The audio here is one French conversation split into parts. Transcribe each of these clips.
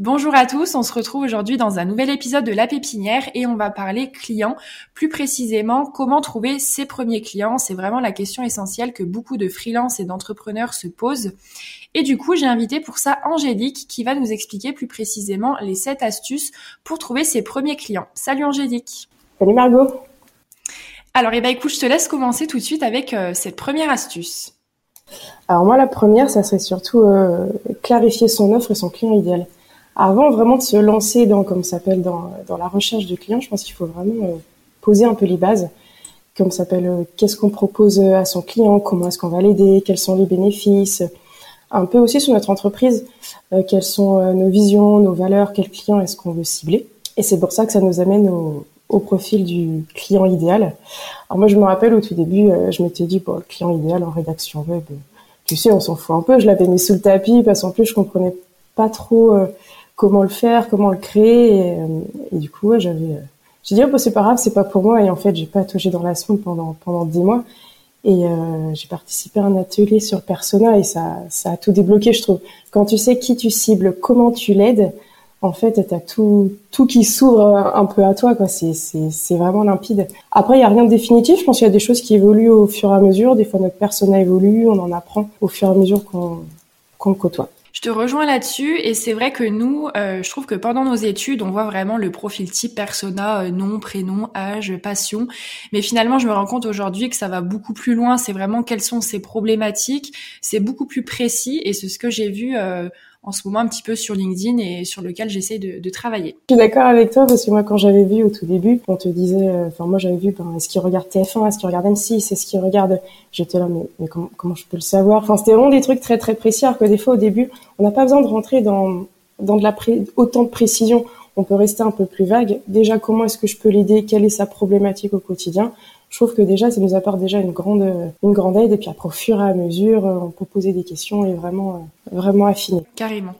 Bonjour à tous, on se retrouve aujourd'hui dans un nouvel épisode de La Pépinière et on va parler clients, plus précisément comment trouver ses premiers clients. C'est vraiment la question essentielle que beaucoup de freelances et d'entrepreneurs se posent. Et du coup, j'ai invité pour ça Angélique qui va nous expliquer plus précisément les 7 astuces pour trouver ses premiers clients. Salut Angélique. Salut Margot. Alors, eh ben, écoute, je te laisse commencer tout de suite avec euh, cette première astuce. Alors moi, la première, ça serait surtout euh, clarifier son offre et son client idéal avant vraiment de se lancer dans, comme s'appelle, dans, la recherche de clients, je pense qu'il faut vraiment euh, poser un peu les bases, comme s'appelle, euh, qu'est-ce qu'on propose euh, à son client, comment est-ce qu'on va l'aider, quels sont les bénéfices, un peu aussi sur notre entreprise, quelles sont nos visions, nos valeurs, quel client est-ce qu'on veut cibler. Et c'est pour ça que ça nous amène au, au profil du client idéal. Alors moi, je me rappelle au tout début, je m'étais dit, bon, le client idéal en rédaction web, tu sais, on s'en fout un peu. Je l'avais mis sous le tapis parce qu'en plus, je comprenais pas trop comment le faire, comment le créer. Et, euh, du coup, ouais, j'avais, euh, j'ai dit oh, bah, c'est pas grave, c'est pas pour moi. Et en fait, j'ai pas touché dans la sonde pendant pendant dix mois. Et euh, j'ai participé à un atelier sur persona et ça, ça a tout débloqué, je trouve. Quand tu sais qui tu cibles, comment tu l'aides, en fait, t'as tout, tout qui s'ouvre un peu à toi, quoi. C'est, c'est, c'est vraiment limpide. Après, il y a rien de définitif. Je pense qu'il y a des choses qui évoluent au fur et à mesure. Des fois, notre persona évolue, on en apprend au fur et à mesure qu'on, qu'on côtoie. Je te rejoins là-dessus et c'est vrai que nous, euh, je trouve que pendant nos études, on voit vraiment le profil type persona, euh, nom, prénom, âge, passion. Mais finalement, je me rends compte aujourd'hui que ça va beaucoup plus loin. C'est vraiment quelles sont ces problématiques. C'est beaucoup plus précis et c'est ce que j'ai vu euh, en ce moment un petit peu sur LinkedIn et sur lequel j'essaie de, travailler. Je suis d'accord avec toi parce que moi quand j'avais vu au tout début, on te disait, euh, enfin moi j'avais vu, ben, est-ce qu'il regarde TF1, est-ce qu'il regarde M6, est-ce qu'il regarde, j'étais là mais, mais comment, je peux le savoir? Enfin c'était vraiment des trucs très très précis alors que des fois au début on n'a pas besoin de rentrer dans dans de la autant de précision. On peut rester un peu plus vague. Déjà comment est-ce que je peux l'aider? Quelle est sa problématique au quotidien? Je trouve que déjà ça nous apporte déjà une grande une grande aide et puis après au fur et à mesure on peut poser des questions et vraiment vraiment affiner. Carrément.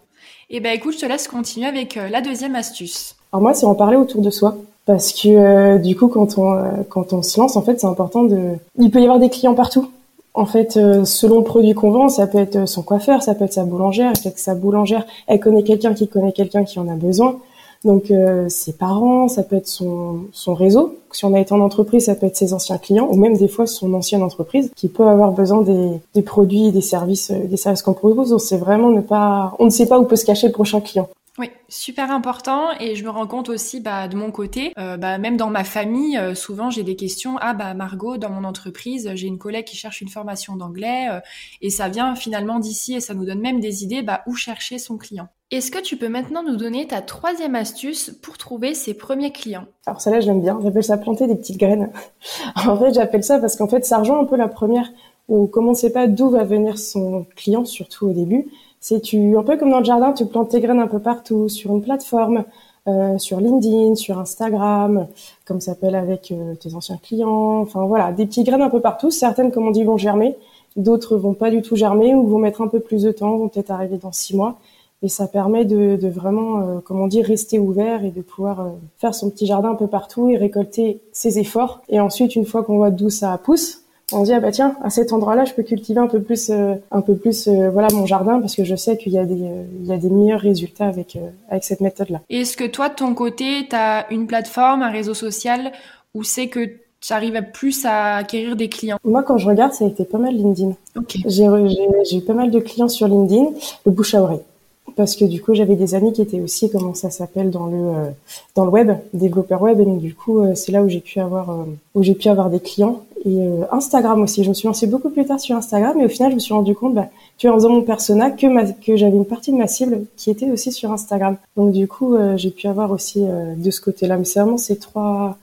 Et eh ben écoute, je te laisse continuer avec euh, la deuxième astuce. Alors moi, c'est en parler autour de soi parce que euh, du coup quand on euh, quand on se lance en fait, c'est important de il peut y avoir des clients partout. En fait, selon le produit qu'on vend, ça peut être son coiffeur, ça peut être sa boulangère, et que sa boulangère, elle connaît quelqu'un qui connaît quelqu'un qui en a besoin. Donc euh, ses parents, ça peut être son, son réseau. Si on a été en entreprise, ça peut être ses anciens clients ou même des fois son ancienne entreprise qui peut avoir besoin des, des produits, des services, euh, des services qu'on propose. Donc c'est vraiment ne pas, on ne sait pas où peut se cacher le prochain client. Oui, super important et je me rends compte aussi bah, de mon côté, euh, bah, même dans ma famille, euh, souvent j'ai des questions. Ah bah Margot, dans mon entreprise, j'ai une collègue qui cherche une formation d'anglais euh, et ça vient finalement d'ici et ça nous donne même des idées bah, où chercher son client. Est-ce que tu peux maintenant nous donner ta troisième astuce pour trouver ses premiers clients? Alors ça là j'aime bien, j'appelle ça planter des petites graines. en fait j'appelle ça parce qu'en fait ça rejoint un peu la première où on ne sait pas d'où va venir son client, surtout au début. C'est tu un peu comme dans le jardin, tu plantes tes graines un peu partout sur une plateforme, euh, sur LinkedIn, sur Instagram, comme ça s'appelle avec euh, tes anciens clients. Enfin voilà, des petites graines un peu partout. Certaines, comme on dit, vont germer, d'autres vont pas du tout germer ou vont mettre un peu plus de temps, vont peut-être arriver dans six mois. Et ça permet de, de vraiment, euh, comme on dit, rester ouvert et de pouvoir euh, faire son petit jardin un peu partout et récolter ses efforts. Et ensuite, une fois qu'on voit d'où ça pousse, on dit ah bah tiens à cet endroit-là je peux cultiver un peu plus euh, un peu plus euh, voilà mon jardin parce que je sais qu'il y a des euh, il y a des meilleurs résultats avec avec cette méthode là. Est-ce que toi de ton côté tu as une plateforme, un réseau social où c'est que tu arrives plus à acquérir des clients? Moi, quand je regarde, ça a été pas mal LinkedIn. Okay. J'ai eu pas mal de clients sur LinkedIn, le bouche à oreille parce que du coup j'avais des amis qui étaient aussi comment ça s'appelle dans le euh, dans le web développeur web et donc du coup euh, c'est là où j'ai pu avoir euh, où j'ai pu avoir des clients et Instagram aussi je me suis lancée beaucoup plus tard sur Instagram et au final je me suis rendu compte bah, tu en faisant mon persona que ma, que j'avais une partie de ma cible qui était aussi sur Instagram donc du coup j'ai pu avoir aussi de ce côté là mais c'est vraiment ces trois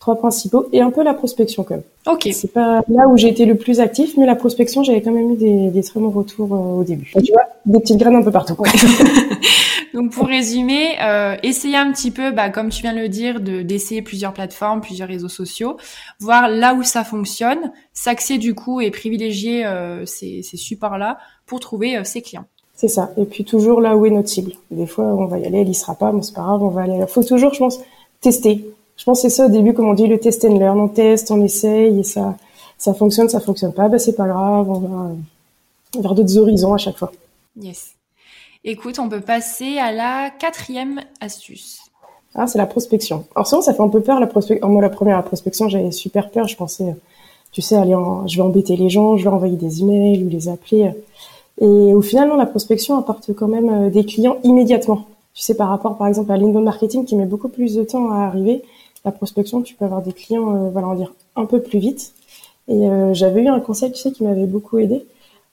trois principaux et un peu la prospection quand même. Ok. C'est pas là où j'ai été le plus actif, mais la prospection, j'avais quand même eu des, des très bons retours euh, au début. tu vois, des petites graines un peu partout. Donc pour résumer, euh, essayer un petit peu, bah, comme tu viens de le dire, de d'essayer plusieurs plateformes, plusieurs réseaux sociaux, voir là où ça fonctionne, s'axer du coup et privilégier euh, ces, ces supports-là pour trouver euh, ses clients. C'est ça. Et puis toujours là où est notre cible. Des fois, on va y aller, elle y sera pas, mais c'est pas grave, on va aller. Il faut toujours, je pense, tester je pense que c'est ça au début, comme on dit, le test and learn. On teste, on essaye et ça, ça fonctionne, ça fonctionne pas. Ben, c'est pas grave, on va vers d'autres horizons à chaque fois. Yes. Écoute, on peut passer à la quatrième astuce. Ah, c'est la prospection. Alors souvent, ça fait un peu peur la prospection. Moi, la première la prospection, j'avais super peur. Je pensais, tu sais, allez, je vais embêter les gens, je vais envoyer des emails ou les appeler. Et au final, la prospection apporte quand même euh, des clients immédiatement. Tu sais, par rapport, par exemple, à l'inbound marketing qui met beaucoup plus de temps à arriver, la prospection, tu peux avoir des clients, euh, voilà, on dire un peu plus vite. Et euh, j'avais eu un conseil, tu sais, qui m'avait beaucoup aidé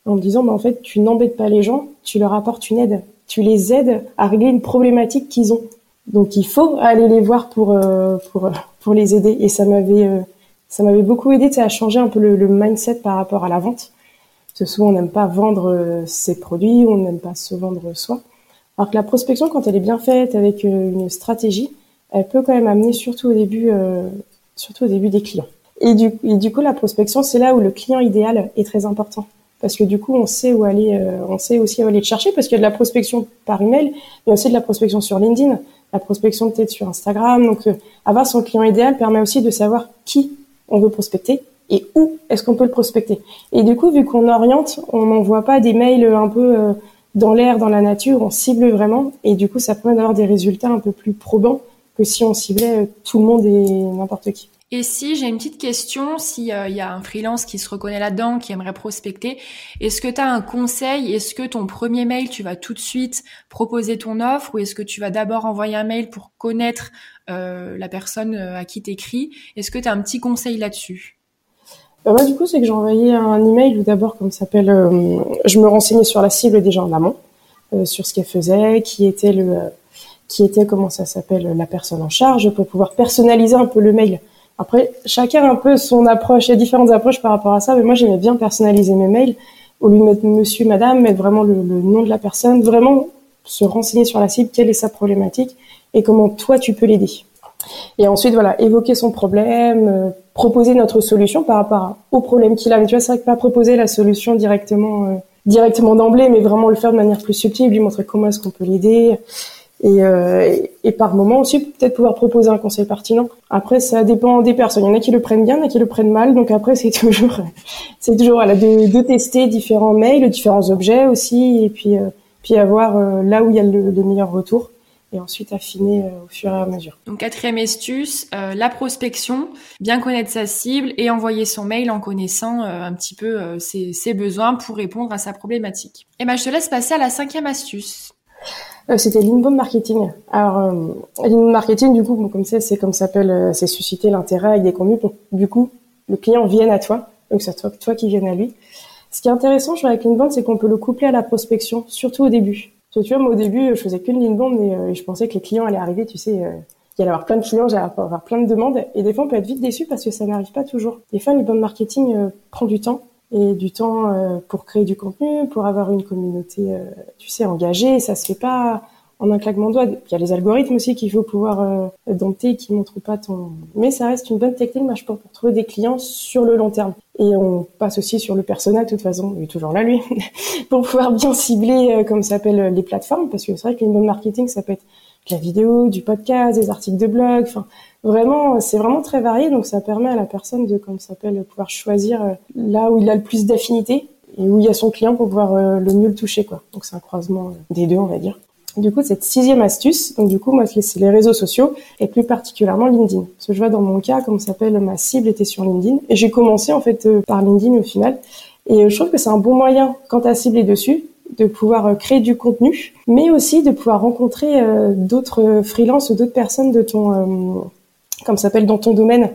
en me disant, bah, en fait, tu n'embêtes pas les gens, tu leur apportes une aide. Tu les aides à régler une problématique qu'ils ont. Donc, il faut aller les voir pour, euh, pour, pour les aider. Et ça m'avait, ça m'avait beaucoup aidé, à changer un peu le, le, mindset par rapport à la vente. Parce que souvent, on n'aime pas vendre ses produits, on n'aime pas se vendre soi. Alors que la prospection, quand elle est bien faite avec une stratégie, elle peut quand même amener surtout au début, euh, surtout au début des clients. Et du, et du coup, la prospection, c'est là où le client idéal est très important. Parce que du coup, on sait où aller, euh, on sait aussi où aller le chercher, parce qu'il y a de la prospection par email, mais aussi de la prospection sur LinkedIn, la prospection peut-être sur Instagram. Donc, euh, avoir son client idéal permet aussi de savoir qui on veut prospecter et où est-ce qu'on peut le prospecter. Et du coup, vu qu'on oriente, on n'envoie pas des mails un peu euh, dans l'air, dans la nature, on cible vraiment, et du coup, ça permet d'avoir des résultats un peu plus probants que si on ciblait euh, tout le monde et n'importe qui. Et si j'ai une petite question, s'il euh, y a un freelance qui se reconnaît là-dedans, qui aimerait prospecter, est-ce que tu as un conseil? Est-ce que ton premier mail, tu vas tout de suite proposer ton offre ou est-ce que tu vas d'abord envoyer un mail pour connaître euh, la personne euh, à qui t'écris? Est-ce que tu as un petit conseil là-dessus? Moi, du coup, c'est que j'ai envoyé un email où d'abord, comme ça s'appelle, je me renseignais sur la cible déjà en amont, sur ce qu'elle faisait, qui était le qui était comment ça s'appelle la personne en charge pour pouvoir personnaliser un peu le mail. Après, chacun a un peu son approche, il différentes approches par rapport à ça, mais moi j'aimais bien personnaliser mes mails au lieu de mettre monsieur, madame, mettre vraiment le, nom de la personne, vraiment se renseigner sur la cible, quelle est sa problématique et comment toi tu peux l'aider. Et ensuite, voilà, évoquer son problème, euh, proposer notre solution par rapport au problème qu'il a. Mais tu vois, c'est vrai que pas proposer la solution directement, euh, directement d'emblée, mais vraiment le faire de manière plus subtile, lui montrer comment est-ce qu'on peut l'aider, et, euh, et, par moment aussi peut-être pouvoir proposer un conseil pertinent. Après, ça dépend des personnes. Il y en a qui le prennent bien, il y en a qui le prennent mal. Donc après, c'est toujours, c'est toujours voilà, de, de, tester différents mails, différents objets aussi, et puis euh, puis avoir euh, là où il y a le, le, meilleur retour, et ensuite affiner au fur et à mesure. Donc quatrième astuce, la prospection, bien connaître sa cible et envoyer son mail en connaissant un petit peu ses, ses, besoins pour répondre à sa problématique. Et ben je te laisse passer à la cinquième astuce. Euh, c'était l'inbound marketing. Alors, euh, l'inbound marketing, du coup, comme ça, c'est comme ça s'appelle, euh, c'est susciter l'intérêt avec des contenus pour, du coup, le client vienne à toi, donc c'est toi, toi qui vienne à lui. Ce qui est intéressant, je vois avec l'inbound, c'est qu'on peut le coupler à la prospection, surtout au début. Tu vois, moi, au début, je faisais que l'inbound et, je pensais que les clients allaient arriver, tu sais, il y allait avoir plein de clients, j'allais avoir plein de demandes, et des fois, on peut être vite déçu parce que ça n'arrive pas toujours. Des fois, l'inbound marketing prend du temps, et du temps euh, pour créer du contenu, pour avoir une communauté, euh, tu sais, engagée. Ça se fait pas en un claquement de doigts. Il y a les algorithmes aussi qu'il faut pouvoir euh, dompter qui montrent pas ton. Mais ça reste une bonne technique, moi, je pense, pour trouver des clients sur le long terme. Et on passe aussi sur le personnel, de toute façon, il est toujours là, lui, pour pouvoir bien cibler, comme ça s'appelle, les plateformes, parce que c'est vrai qu'une bonne marketing, ça peut être de la vidéo, du podcast, des articles de blog, enfin, vraiment, c'est vraiment très varié, donc ça permet à la personne de, comme s'appelle, pouvoir choisir euh, là où il a le plus d'affinité et où il y a son client pour pouvoir euh, le mieux le toucher, quoi. Donc c'est un croisement euh, des deux, on va dire. Du coup, cette sixième astuce, donc du coup, moi, c'est les réseaux sociaux et plus particulièrement LinkedIn. Parce que je vois dans mon cas, comme ça s'appelle, ma cible était sur LinkedIn et j'ai commencé en fait par LinkedIn au final. Et je trouve que c'est un bon moyen quand ta cible est dessus de pouvoir créer du contenu, mais aussi de pouvoir rencontrer d'autres freelances ou d'autres personnes de ton comme ça s'appelle dans ton domaine.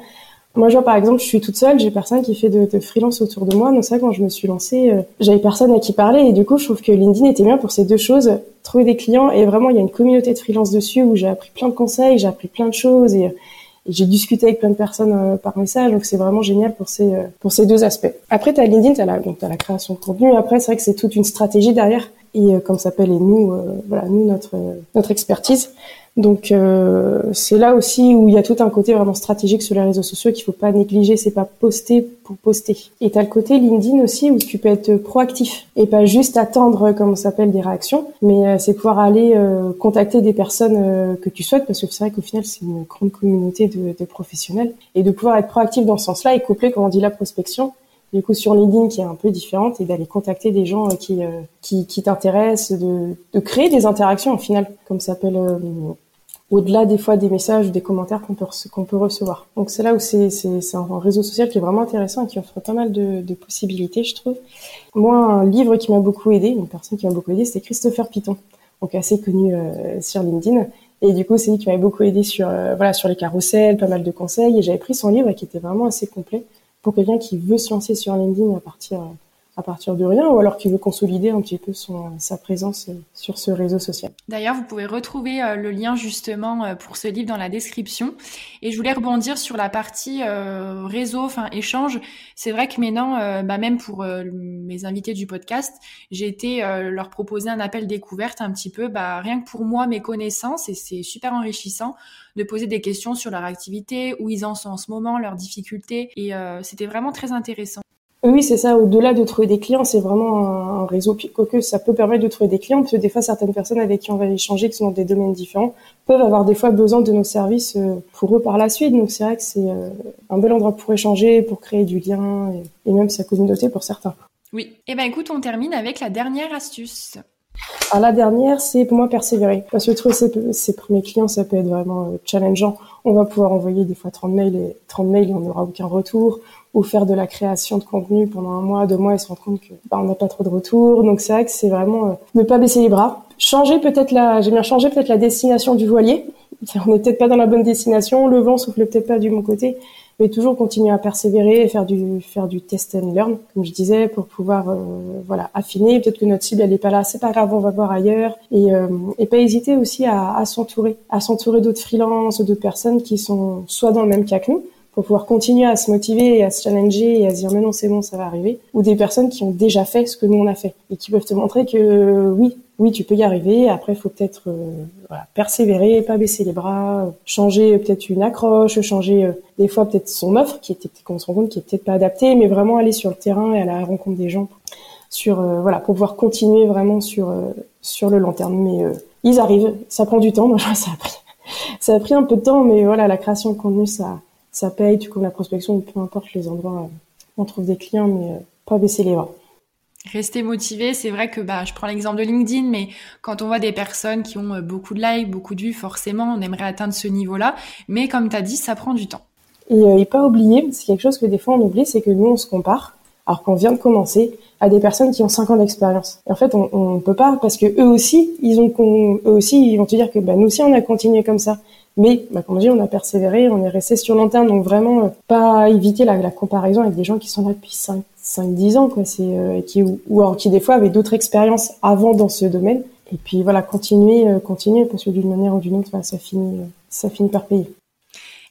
Moi, je vois par exemple, je suis toute seule, j'ai personne qui fait de, freelance autour de moi. Donc ça, quand je me suis lancée, euh, j'avais personne à qui parler et du coup, je trouve que LinkedIn était bien pour ces deux choses, trouver des clients et vraiment, il y a une communauté de freelance dessus où j'ai appris plein de conseils, j'ai appris plein de choses et j'ai discuté avec plein de personnes par message, donc c'est vraiment génial pour ces pour ces deux aspects. Après, tu as LinkedIn, tu as la donc as la création de contenu. Après, c'est vrai que c'est toute une stratégie derrière et comme ça s'appelle et nous voilà nous notre notre expertise donc euh, c'est là aussi où il y a tout un côté vraiment stratégique sur les réseaux sociaux qu'il faut pas négliger, c'est pas poster pour poster. Et tu as le côté LinkedIn aussi où tu peux être proactif et pas juste attendre comme on s'appelle des réactions, mais euh, c'est pouvoir aller euh, contacter des personnes que tu souhaites parce que c'est vrai qu'au final c'est une grande communauté de, de, professionnels et de pouvoir être proactif dans ce sens-là et coupler comme on dit la prospection du coup sur LinkedIn qui est un peu différente et d'aller contacter des gens qui qui, qui t'intéressent, de, de créer des interactions au final, comme s'appelle au-delà des fois des messages ou des commentaires qu'on peut, peut recevoir. Donc c'est là où c'est, un réseau social qui est vraiment intéressant et qui offre pas mal de, possibilités, je trouve. Moi, un livre qui m'a beaucoup aidé, une personne qui m'a beaucoup aidé, c'était Christopher Piton, donc assez connu euh, sur LinkedIn. Et du coup, c'est lui qui m'avait beaucoup aidé sur euh, voilà sur les carousels, pas mal de conseils. Et j'avais pris son livre qui était vraiment assez complet pour quelqu'un qui veut se lancer sur LinkedIn à partir à partir de rien ou alors qui veut consolider un petit peu son, sa présence euh, sur ce réseau social. D'ailleurs, vous pouvez retrouver euh, le lien justement euh, pour ce livre dans la description. Et je voulais rebondir sur la partie réseau, enfin échange. C'est vrai que maintenant, bah, même pour mes invités du podcast, j'ai été leur proposer un appel découverte un petit peu, bah, rien que pour moi, mes connaissances, et c'est super enrichissant de poser des questions sur leur activité, où ils en sont en ce moment, leurs difficultés. Et c'était vraiment très intéressant. Oui, c'est ça. Au-delà de trouver des clients, c'est vraiment un, réseau. Quoique ça peut permettre de trouver des clients, parce que des fois, certaines personnes avec qui on va échanger, qui sont dans des domaines différents, peuvent avoir des fois besoin de nos services euh, pour eux par la suite. Donc c'est vrai que c'est euh, un bel endroit pour échanger, pour créer du lien, et, même sa communauté pour certains. Oui. Et eh ben écoute, on termine avec la dernière astuce. Alors la dernière, c'est pour moi persévérer. Parce que trouver ses, ses, premiers clients, ça peut être vraiment euh, challengeant. On va pouvoir envoyer des fois 30 mails et 30 mails et on n'aura aucun retour ou faire de la création de contenu pendant un mois, deux mois et se rendre compte que bah, on n'a pas trop de retours. Donc c'est vrai que c'est vraiment euh, ne pas baisser les bras, changer peut-être la, j'ai bien changé peut-être la destination du voilier. On n'est peut-être pas dans la bonne destination, le vent souffle peut-être pas du bon côté, mais toujours continuer à persévérer et faire du faire du test and learn, comme je disais, pour pouvoir euh, voilà affiner. Peut-être que notre cible elle est pas là, c'est pas grave, on va voir ailleurs et euh, et pas hésiter aussi à, à s'entourer, à s'entourer d'autres freelances, d'autres personnes qui sont soit dans le même cas que nous pour pouvoir continuer à se motiver et à se challenger et à se dire mais non c'est bon ça va arriver. Ou des personnes qui ont déjà fait ce que nous on a fait et qui peuvent te montrer que oui oui tu peux y arriver. Après faut peut-être euh, persévérer pas baisser les bras changer peut-être une accroche changer euh, des fois peut-être son offre qui était qu'on se rend compte qui est peut-être pas adaptée mais vraiment aller sur le terrain et à la rencontre des gens sur euh, voilà pour pouvoir continuer vraiment sur sur le long terme. Mais ils arrivent ça prend du temps. Moi ça a pris ça a pris un peu de temps mais voilà la création de contenu ça ça paye, tu connais la prospection, peu importe les endroits, on trouve des clients, mais euh, pas baisser les bras. Rester motivé, c'est vrai que bah, je prends l'exemple de LinkedIn, mais quand on voit des personnes qui ont euh, beaucoup de likes, beaucoup de vues, forcément, on aimerait atteindre ce niveau-là. Mais comme tu as dit, ça prend du temps. Et, euh, pas oublier, c'est quelque chose que des fois on oublie, c'est que nous, on se compare, alors qu'on vient de commencer, à des personnes qui ont 5 ans d'expérience. Et en fait, on, ne peut pas, parce que eux aussi, ils ont, eux aussi, ils vont te dire que bah, nous aussi, on a continué comme ça. Mais, bah, comme on dit, on a persévéré, on est resté sur long terme, donc vraiment euh, pas éviter la, la, comparaison avec des gens qui sont là depuis 5, 5 10 ans, quoi. C'est euh, qui ou, ou, qui des fois avaient d'autres expériences avant dans ce domaine. Et puis voilà, continuer, euh, continuer, parce que d'une manière ou d'une autre, bah, ça finit, ça finit par payer.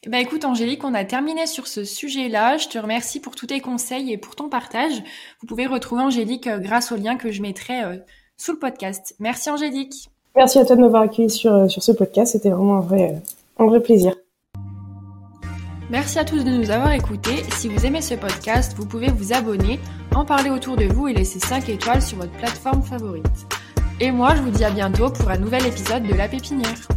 Ben écoute Angélique, on a terminé sur ce sujet-là. Je te remercie pour tous tes conseils et pour ton partage. Vous pouvez retrouver Angélique grâce au lien que je mettrai sous le podcast. Merci Angélique. Merci à toi de m'avoir accueilli sur, euh, sur ce podcast. C'était vraiment un vrai, un vrai plaisir. Merci à tous de nous avoir écoutés. Si vous aimez ce podcast, vous pouvez vous abonner, en parler autour de vous et laisser 5 étoiles sur votre plateforme favorite. Et moi, je vous dis à bientôt pour un nouvel épisode de La Pépinière.